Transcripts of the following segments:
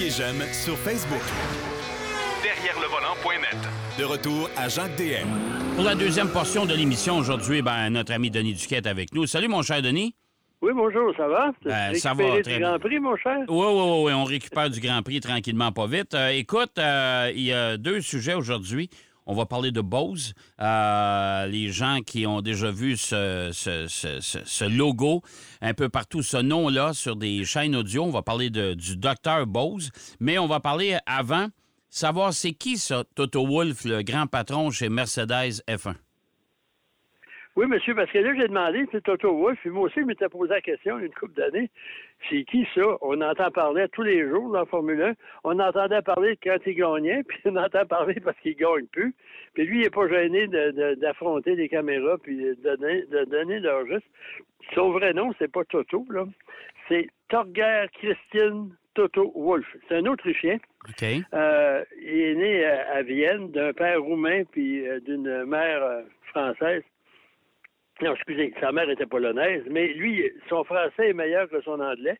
Cliquez j'aime sur Facebook. Derrière le volant.net. De retour à Jacques DM. Pour la deuxième portion de l'émission aujourd'hui, ben, notre ami Denis Duquette avec nous. Salut, mon cher Denis. Oui, bonjour, ça va? Ben, ça va, du très Grand bien. Prix, mon cher? Oui, oui, oui, oui, on récupère du Grand Prix tranquillement, pas vite. Euh, écoute, euh, il y a deux sujets aujourd'hui. On va parler de Bose. Euh, les gens qui ont déjà vu ce, logo un peu partout, ce nom-là sur des chaînes audio, on va parler de- du docteur Bose. Mais on va parler avant, savoir c'est qui ça, Toto Wolff, le grand patron chez Mercedes F1. Oui, monsieur, parce que là, j'ai demandé, c'est Toto Wolff, puis moi aussi, je m'étais posé la question il y a une couple d'années. C'est qui ça? On entend parler tous les jours dans la Formule 1. On entendait parler quand il gagnait, puis on entend parler parce qu'il gagne plus. Puis lui, il n'est pas gêné de- de- d'affronter les caméras puis de donner, de donner leur juste. Son vrai nom, c'est pas Toto, là. C'est Torger Christian Toto Wolff. C'est un Autrichien. OK? Euh, il est né à, à Vienne d'un père roumain puis euh, d'une mère euh, française. Non, excusez, sa mère était polonaise, mais lui, son français est meilleur que son anglais.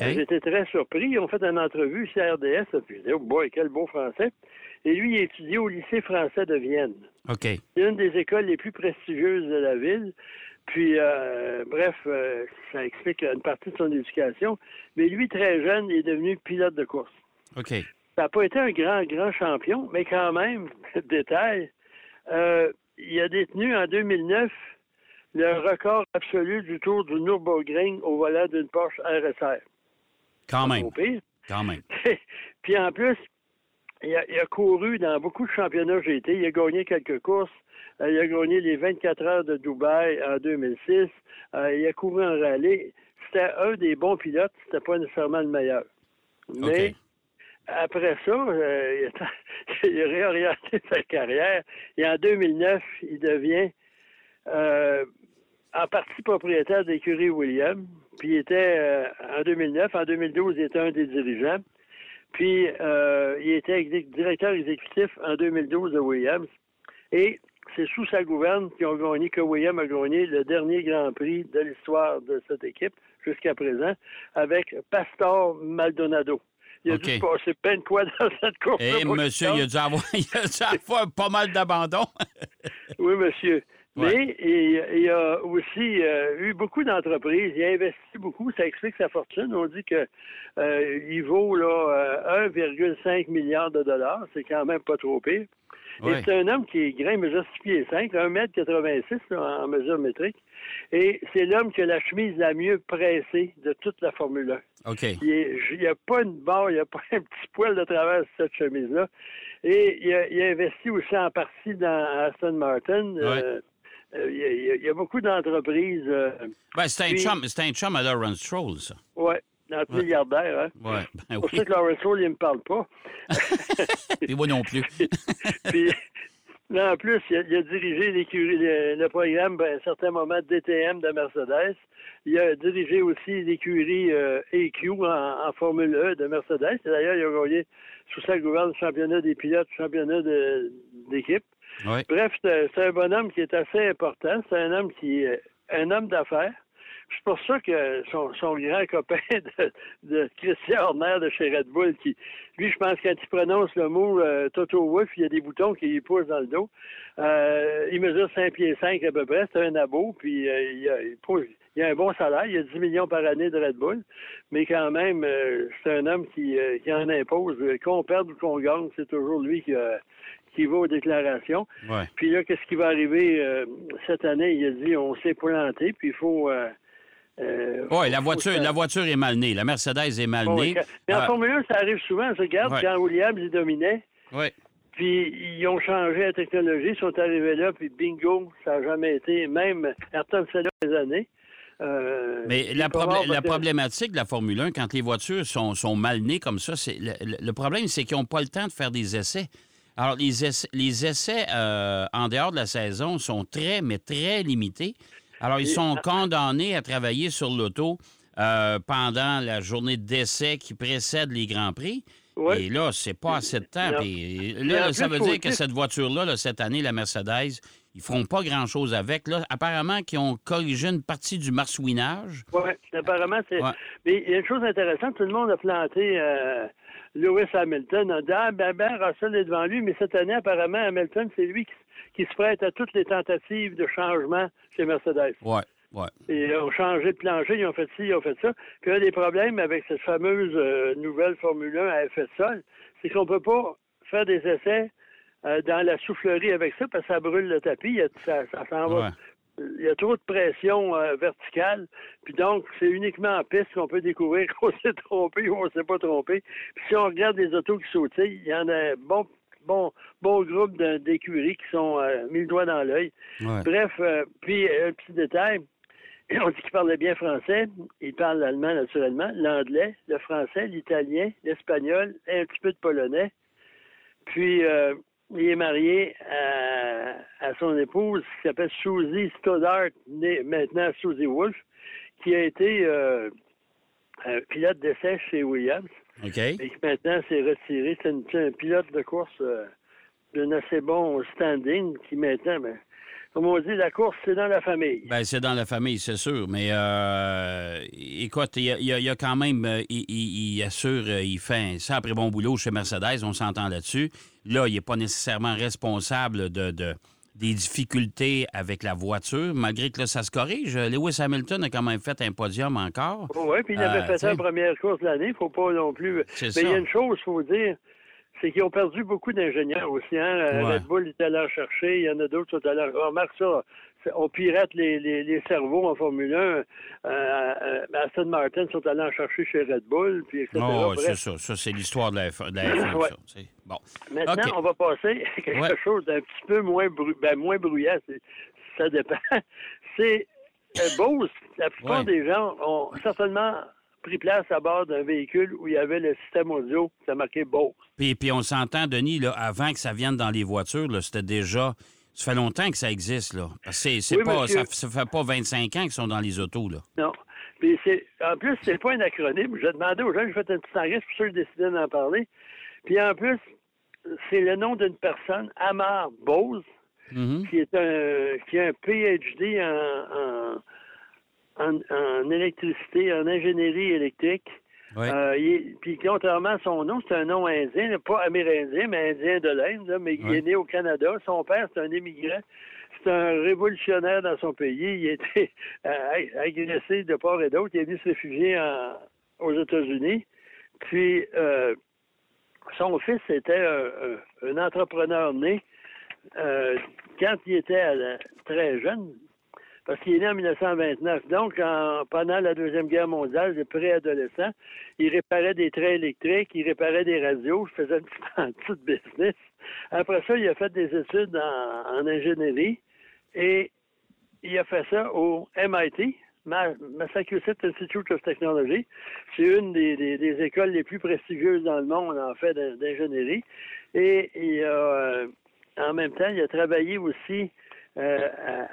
OK. J'étais très surpris. Ils ont fait une entrevue chez RDS, puis je dis, oh boy, quel beau français. Et lui, il étudiait au lycée français de Vienne. OK. C'est une des écoles les plus prestigieuses de la ville. Puis, euh, bref, euh, ça explique une partie de son éducation. Mais lui, très jeune, il est devenu pilote de course. OK. Ça n'a pas été un grand, grand champion, mais quand même, détail, euh, il a détenu en 2009 le record absolu du tour du Nürburgring au volant d'une Porsche RSR. Quand même. Quand même. Puis en plus, il a, il a couru dans beaucoup de championnats GT. Il a gagné quelques courses. Euh, il a gagné les 24 heures de Dubaï en 2006. Euh, il a couru en rallye. C'était un des bons pilotes. C'était pas nécessairement le meilleur. Mais après ça, euh, il, a, il a réorienté sa carrière. Et en 2009, il devient euh, en partie propriétaire de l'écurie Williams. Puis il était euh, en 2009, en 2012, il était un des dirigeants. Puis euh, il était directeur exécutif en 2012 de Williams. Et c'est sous sa gouverne qu'ils ont gagné, que Williams a gagné le dernier Grand Prix de l'histoire de cette équipe jusqu'à présent avec Pastor Maldonado. Il a dû se passer plein de quoi dans cette course. Eh, monsieur, il a dû avoir, il a dû avoir pas mal d'abandon. Oui, monsieur. Ouais. Mais il, il a aussi euh, eu beaucoup d'entreprises. Il a investi beaucoup. Ça explique sa fortune. On dit que euh, il vaut là euh, 1,5 milliard de dollars. C'est quand même pas trop pire. Ouais. Et c'est un homme qui est grand, il mesure 6 pieds 5, 1m86 là, en mesure métrique. Et c'est l'homme qui a la chemise la mieux pressée de toute la Formule 1. OK. Il n'y a pas une barre, il n'y a pas un petit poil de travers sur cette chemise-là. Et il a, il a investi aussi en partie dans Aston Martin. Euh, euh, il, y a, il y a- beaucoup d'entreprises. Euh, Ben, c'est un, chum, c'est un chum à Lawrence Stroll, ça. notre Ouais. milliardaire. Hein? Ouais, ben pour oui. ça que Lawrence Stroll, il ne me parle pas. Et moi non plus. Puis, en plus, il a, il a dirigé l'écurie- le, le programme ben, à un certain moment DTM de Mercedes. Il a dirigé aussi l'écurie euh, EQ en, en Formule E de Mercedes. Et D'ailleurs, il a gagné sous sa gouverne championnat des pilotes, championnat de- Bref, c'est un bonhomme qui est assez important. C'est un homme qui est un homme d'affaires. C'est pour ça que son, son grand copain de, de Christian Horner de chez Red Bull, qui, lui, je pense, quand il prononce le mot euh, Toto Wolff, il y a des boutons qui lui poussent dans le dos. Euh, il mesure 5 pieds 5 à peu près, c'est un abo, puis euh, il, a, a un bon salaire, il a 10 millions par année de Red Bull, mais quand même, euh, c'est un homme qui, euh, qui en impose. Qu'on perde ou qu'on gagne, c'est toujours lui qui, euh, qui va aux déclarations. Ouais. Puis là, qu'est-ce qui va arriver euh, cette année? Il a dit on s'est planté, puis il faut. Euh, euh, Ouais, la voiture, la voiture est mal née. La Mercedes est mal née. Mais en Formule 1, ça arrive souvent. Je regarde Ouais. quand Williams il dominait, ouais. puis ils ont changé la technologie, ils sont arrivés là, puis bingo, ça n'a jamais été. Même Ayrton Senna des années. euh, Mais la, probl- problématique de la Formule 1, quand les voitures sont, sont mal nées comme ça, c'est le problème, c'est qu'ils n'ont pas le temps de faire des essais. Alors, les essais, les essais euh, en dehors de la saison sont très, mais très limités. Alors, ils sont condamnés à travailler sur l'auto euh, pendant la journée d'essai qui précède les Grands Prix. Ouais. Et là, c'est pas assez de temps. Puis là, ça veut dire que cette voiture-là, là, cette année, la Mercedes, ils feront pas grand-chose avec. Là, apparemment, qu'ils ont corrigé une partie du marsouinage. Oui, apparemment, c'est. Ouais. Mais il y a une chose intéressante, tout le monde a planté euh, Lewis Hamilton en disant Ah, ben, ben, Russell est devant lui, mais cette année, apparemment, Hamilton, c'est lui qui, qui, se prête à toutes les tentatives de changement chez Mercedes. Ouais. Ouais. Ils ont changé de plancher, ils ont fait ci, ils ont fait ça. Puis un des problèmes avec cette fameuse euh, nouvelle Formule 1 à effet de sol, c'est qu'on ne peut pas faire des essais euh, dans la soufflerie avec ça parce que ça brûle le tapis, ça, ça s'en va il y a trop de pression euh, verticale. Puis donc, c'est uniquement en piste qu'on peut découvrir qu'on s'est trompé ou on ne s'est pas trompé. Puis si on regarde les autos qui sautillent, il y en a bon, bon, bon groupe d'écuries qui sont euh, mis le doigt dans l'œil. Bref, euh, puis un petit détail. On dit qu'il parlait bien français. Il parle l'allemand naturellement, l'anglais, le français, l'italien, l'espagnol et un petit peu de polonais. Puis il est marié à, son épouse qui s'appelle Susie Stoddart, née maintenant Susie Wolf, qui a été euh, pilote d'essai chez Williams. OK. Et qui maintenant s'est retiré. C'est un pilote de course euh, d'un assez bon standing qui maintenant, ben, comme on dit, la course, c'est dans la famille. Bien, c'est dans la famille, c'est sûr. Mais euh, écoute, il y, a quand même, euh, il, assure, euh, il fait un sacré bon boulot chez Mercedes, on s'entend là-dessus. Là, il n'est pas nécessairement responsable de, des difficultés avec la voiture, malgré que là, ça se corrige. Lewis Hamilton a quand même fait un podium encore. Oui, puis il avait fait ça en première course de l'année. Il ne faut pas non plus. Mais il y a une chose, il faut dire c'est qu'ils ont perdu beaucoup d'ingénieurs aussi. Hein? Euh, Red Bull est allé en chercher, il y en a d'autres qui sont allés en Remarque ça, on pirate les, les, cerveaux en Formule 1. Euh, euh, Aston Martin sont allés en chercher chez Red Bull, puis etc. Oh, c'est ça. Ça, c'est l'histoire de la, F1. bon. Maintenant, on va passer à quelque chose d'un petit peu moins, ben, moins bruyant. Ça dépend. C'est Bose. La plupart des gens ont certainement pris place à bord d'un véhicule où il y avait le système audio, ça marquait Bose. Puis, puis on s'entend, Denis, là, avant que ça vienne dans les voitures, c'était déjà. Ça fait longtemps que ça existe, là. C'est, c'est pas, ça, fait pas 25 ans qu'ils sont dans les autos, là. Non. Puis c'est, en plus, c'est pas un acronyme. Je demandé aux gens, j'ai fait un petit enregistrement pour ceux qui décidaient d'en parler. Puis en plus, c'est le nom d'une personne, Amar Bose, mm-hmm. qui est un qui a un PhD en en, électricité, en ingénierie électrique. Euh, puis contrairement à son nom, c'est un nom indien, pas amérindien, mais indien de l'Inde, mais il est né au Canada. Son père, c'est un immigrant. C'est un révolutionnaire dans son pays. Il a été euh, agressé de part et d'autre. Il est venu se réfugier aux États-Unis. Puis euh, son fils était un entrepreneur né. quand il était très jeune, parce qu'il est né en 1929. Donc, pendant la Deuxième Guerre mondiale, il préadolescent, il réparait des trains électriques, il réparait des radios, il faisait un petit, business. Après ça, il a fait des études en, ingénierie et il a fait ça au MIT, Massachusetts Institute of Technology. C'est une des, écoles les plus prestigieuses dans le monde, en fait, d'ingénierie. Et il euh, en même temps, il a travaillé aussi euh,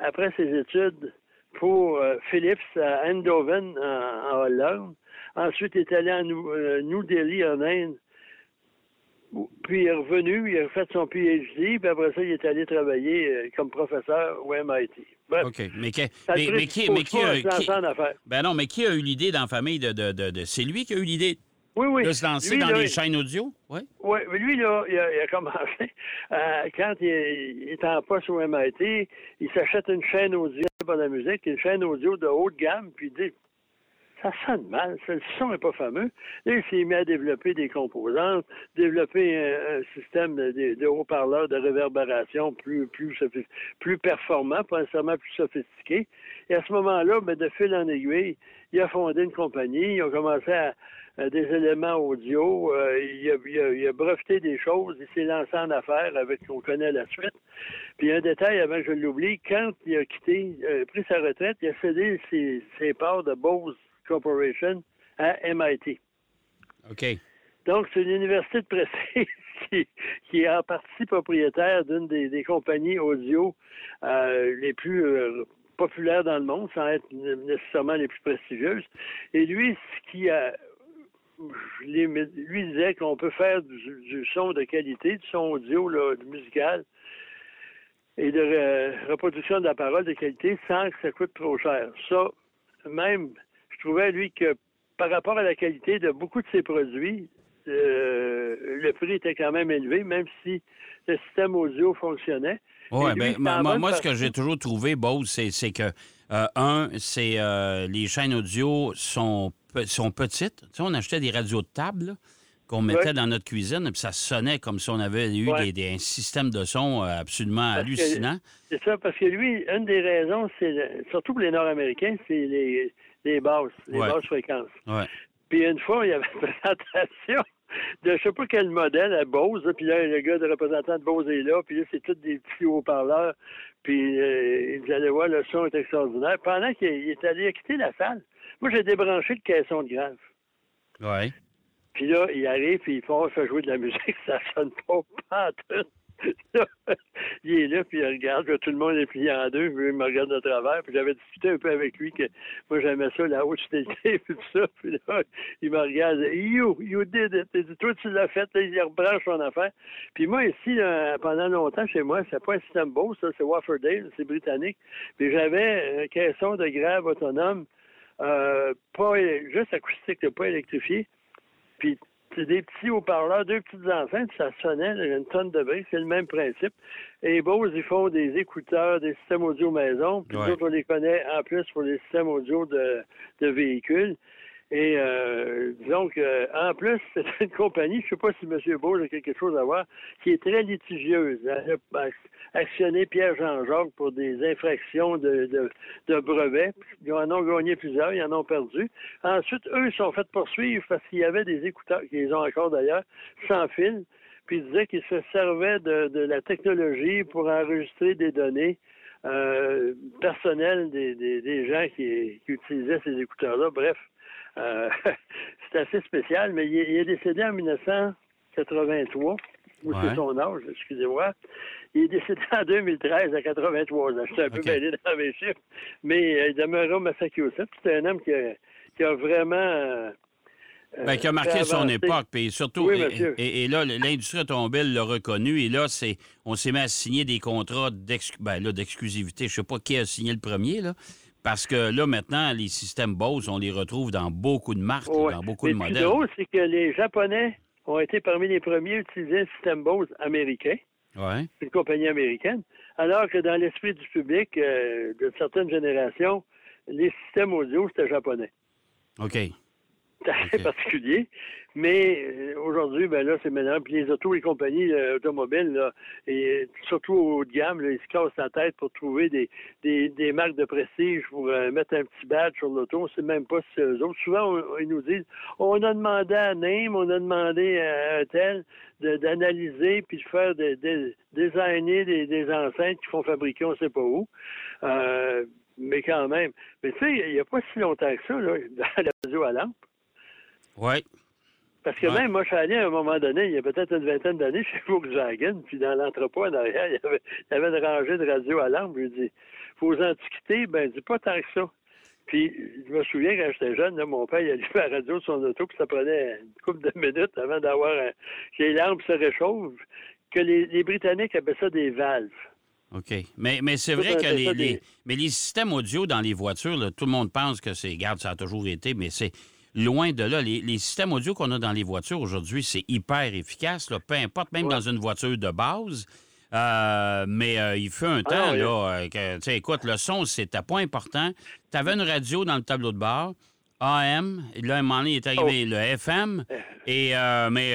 après ses études pour euh, Philips à Eindhoven, en, Hollande. Ensuite, il est allé à euh, New, Delhi, en Inde. Puis il est revenu, il a fait son PhD, puis après ça, il est allé travailler comme professeur au MIT. OK. Mais, qui, mais, qui, mais qui, a, ben non, mais qui a eu l'idée dans la famille de, de, de, de c'est lui qui a eu l'idée oui, oui. De se lancer dans les chaînes audio? Oui. Oui, lui, là, il a, commencé. Euh, quand il, est en poste au MIT, il s'achète une chaîne audio pour la musique, une chaîne audio de haute gamme, puis il dit ça sonne mal, le son n'est pas fameux. Là, il s'est mis à développer des composantes, développer un, système de, haut-parleurs de réverbération plus, plus, plus performant, pas nécessairement plus sophistiqué. Et à ce moment-là, ben, de fil en aiguille, il a fondé une compagnie, il a commencé à, des éléments audio. Euh, il, a, breveté des choses. Il s'est lancé en affaires avec, on connaît la suite. Puis un détail avant que je l'oublie, quand il a quitté, euh, pris sa retraite, il a cédé ses, parts de Bose Corporation à MIT. OK. Donc, c'est une université de prestige qui, est en partie propriétaire d'une des, compagnies audio les plus populaires dans le monde, sans être nécessairement les plus prestigieuses. Et lui, ce qui a lui disait qu'on peut faire du, son de qualité, du son audio là, musical et de reproduction de la parole de qualité sans que ça coûte trop cher. Ça, même, je trouvais, lui, que par rapport à la qualité de beaucoup de ses produits, le prix était quand même élevé, même si le système audio fonctionnait. Oui, ben, moi, ce que j'ai toujours trouvé, Bose, c'est que, un, c'est les chaînes audio sont, sont petites. Tu sais, on achetait des radios de table, qu'on mettait dans notre cuisine, puis ça sonnait comme si on avait eu des, un système de son euh, absolument hallucinant. C'est ça, parce que lui, une des raisons, c'est surtout pour les Nord-Américains, c'est les, les basses, les basses fréquences. Puis une fois, il y avait une présentation de je sais pas quel modèle à Bose, puis là, le gars de représentant de Bose est là, puis là, c'est tous des petits haut-parleurs, puis euh, ils allaient voir, le son est extraordinaire. Pendant qu'il est allé quitter la salle, moi, j'ai débranché le caisson de grave. Oui. Puis là, il arrive, puis il faut faire jouer de la musique, ça sonne pas, pas tout. il est là, puis il regarde, tout le monde est plié en deux, puis il me regarde de travers, puis j'avais discuté un peu avec lui que moi j'aimais ça, la haute fidélité, puis tout ça, puis là, il me regarde, you, you did it, toi tu l'as fait, il rebranche son affaire. Puis moi ici, pendant longtemps chez moi, c'est pas un système beau, ça, c'est Wafferdale, c'est britannique, puis j'avais un caisson de grave autonome, euh, pas juste acoustique, pas électrifié, puis c'est des petits haut-parleurs, deux petites enceintes, ça sonnait une tonne de bruit, c'est le même principe. Et Bose, ils font des écouteurs, des systèmes audio maison, puis d'autres, on les connaît en plus pour les systèmes audio de, de véhicules. Et euh, disons en plus, c'est une compagnie, je ne sais pas si M. Bose a quelque chose à voir, qui est très litigieuse. Actionné Pierre-Jean-Jacques pour des infractions de, brevets. Ils en ont gagné plusieurs, ils en ont perdu. Ensuite, eux, ils sont fait poursuivre parce qu'il y avait des écouteurs, qu'ils ont encore d'ailleurs, sans fil. Puis ils disaient qu'ils se servaient de, la technologie pour enregistrer des données euh, personnelles des, gens qui, utilisaient ces écouteurs-là. Bref, euh, c'est assez spécial, mais il est, décédé en 1983, ou c'est son âge, excusez-moi. Il est décédé en 2013 à 83 ans. Je suis un peu mêlé dans mes chiffres, mais euh, il demeura au Massachusetts. C'est un homme qui a, vraiment... Euh, ben, qui a marqué son époque, puis surtout, et, là, l'industrie automobile l'a reconnu, et là, c'est, on s'est mis à signer des contrats ben, d'exclusivité. Je ne sais pas qui a signé le premier, là, parce que là, maintenant, les systèmes Bose, on les retrouve dans beaucoup de marques, dans beaucoup de modèles. Le c'est que les Japonais ont été parmi les premiers à utiliser le système Bose américain. Ouais. C'est une compagnie américaine. Alors que dans l'esprit du public euh, de certaines générations, les systèmes audio, c'était japonais. OK. C'est assez particulier. Mais euh, aujourd'hui, ben là, c'est maintenant. Puis les autos, les compagnies euh, automobiles, là, et surtout au haut de gamme, ils se cassent la tête pour trouver des, des, marques de prestige pour euh, mettre un petit badge sur l'auto. C'est même pas si eux autres. Souvent, ils nous disent on a demandé à Name, on a demandé à un tel d'analyser puis de faire des, des designer des, des enceintes qui font fabriquer on sait pas où. mais quand même. Mais tu sais, il n'y a pas si longtemps que ça, là, dans la radio à lampe. Oui. Parce que même moi, je suis allé à un moment donné, il y a peut-être une vingtaine d'années, chez Volkswagen, puis dans l'entrepôt en arrière, il y, avait, il y avait une rangée de radios à lampe. Je lui dis, aux antiquités, ben, dis pas tant que ça. Puis, je me souviens quand j'étais jeune, là, mon père, il allumait la radio de son auto, puis ça prenait une couple de minutes avant d'avoir un... que les lampes se réchauffent, que les, Britanniques appellent ça des valves. OK. Mais, mais c'est vrai que les, mais les systèmes audio dans les voitures, tout le monde pense que c'est, garde, ça a toujours été, mais c'est loin de là. Les, systèmes audio qu'on a dans les voitures aujourd'hui, c'est hyper efficace, peu importe, même dans une voiture de base. Euh, mais euh, il fait un ah, temps, là, euh, que, écoute, le son, c'était pas important. Tu avais une radio dans le tableau de bord, AM, et là, un moment donné, il est arrivé oh. le FM, et, mais,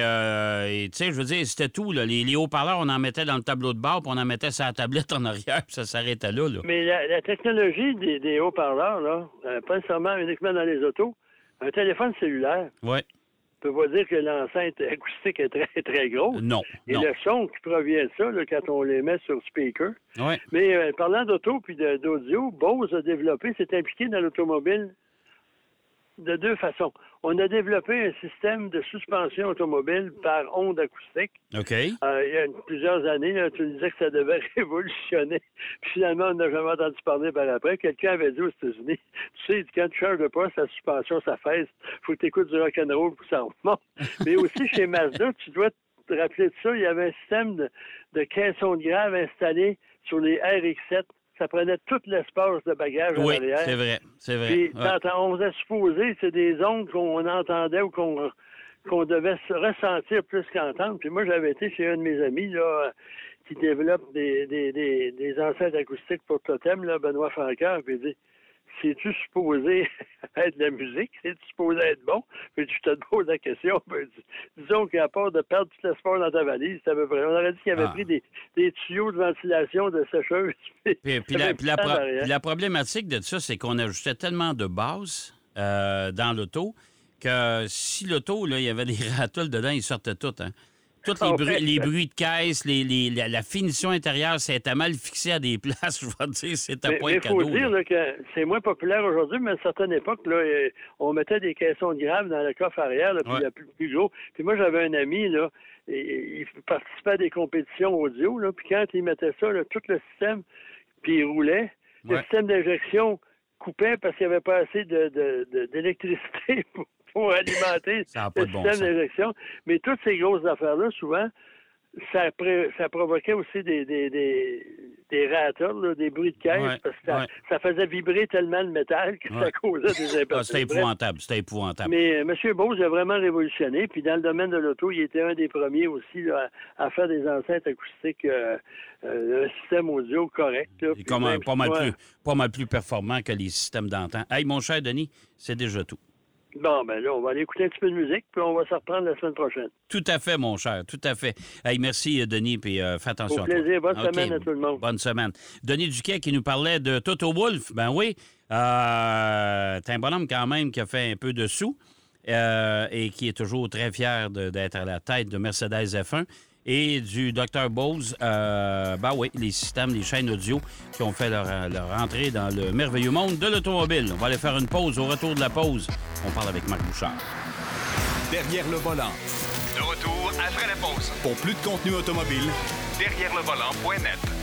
tu sais, je veux dire, c'était tout, Les, haut-parleurs, on en mettait dans le tableau de bord, puis on en mettait sa tablette en arrière, puis ça s'arrêtait là, Mais la, technologie des, des haut-parleurs, là, pas nécessairement uniquement dans les autos, un téléphone cellulaire. Oui. ne peut pas dire que l'enceinte acoustique est très, très grosse. Non. Et le son qui provient de ça, quand on les met sur speaker. Oui. Mais euh, parlant d'auto puis d'audio, Bose a développé, s'est impliqué dans l'automobile de deux façons. On a développé un système de suspension automobile par onde acoustique. OK. Euh, il y a plusieurs années, tu disais que ça devait révolutionner. Puis finalement, on n'a jamais entendu parler par après. Quelqu'un avait dit aux États-Unis, tu sais, quand tu charges de pas, sa suspension, ça fesse. faut que tu écoutes du rock'n'roll pour ça remonte. Mais aussi, chez Mazda, tu dois te rappeler de ça, il y avait un système de, de caisson de grave installé sur les RX-7 ça prenait tout l'espace de bagage oui, c'est vrai, c'est vrai. Puis, on vous a supposé, c'est des ondes qu'on entendait ou qu'on qu'on devait se ressentir plus qu'entendre. Puis moi, j'avais été chez un de mes amis là, qui développe des, des, des, des enceintes acoustiques pour Totem, là, Benoît Francaire, puis il dit c'est-tu supposé être de la musique? C'est-tu supposé être bon? Puis je te pose la question? disons qu'à part de perdre tout l'espoir dans ta valise, c'est à peu près. On aurait dit qu'il avait ah. pris des, des, tuyaux de ventilation de sécheuse. Puis, puis, la, puis, la, problématique de ça, c'est qu'on ajoutait tellement de bases euh, dans l'auto que si l'auto, il y avait des ratoles dedans, ils sortaient toutes. Hein? Tous les, bruits, les bruits de caisse, les, la, finition intérieure, c'était mal fixé à des places, je vais dire, c'était pas un cadeau. Il faut dire que c'est moins populaire aujourd'hui, mais à une certaine époque, là, on mettait des caissons de graves dans le coffre arrière, puis il y a plus, plus gros. Puis moi, j'avais un ami, là, il participait à des compétitions audio, là, puis quand il mettait ça, tout le système, puis il roulait, le système d'injection coupait parce qu'il n'y avait pas assez d'électricité de, pour pour alimenter le système d'injection. Mais toutes ces grosses affaires-là, souvent, ça, ça provoquait aussi des, des, des, des des bruits de caisse, parce que ça, faisait vibrer tellement le métal que ça causait des ah, impacts. c'était épouvantable, c'était épouvantable. Mais euh, M. Bose a vraiment révolutionné, puis dans le domaine de l'auto, il était un des premiers aussi à, faire des enceintes acoustiques, euh, euh, un système audio correct. pas, mal plus, pas mal plus performant que les systèmes d'antan. Hey, mon cher Denis, c'est déjà tout. Bon, ben là, on va aller écouter un petit peu de musique, puis on va se reprendre la semaine prochaine. Tout à fait, mon cher, tout à fait. Hey, merci, Denis, puis euh, fais attention Au plaisir. Bonne semaine à tout le monde. Bonne semaine. Denis Duquet qui nous parlait de Toto Wolf. Ben oui, euh, t'es un bonhomme quand même qui a fait un peu de sous euh, et qui est toujours très fier d'être à la tête de Mercedes F1 et du Dr. Bose, euh, ben oui, les systèmes, les chaînes audio qui ont fait leur, entrée dans le merveilleux monde de l'automobile. On va aller faire une pause. Au retour de la pause, on parle avec Marc Bouchard. Derrière le volant. De retour après la pause. Pour plus de contenu automobile, derrière le volant.net.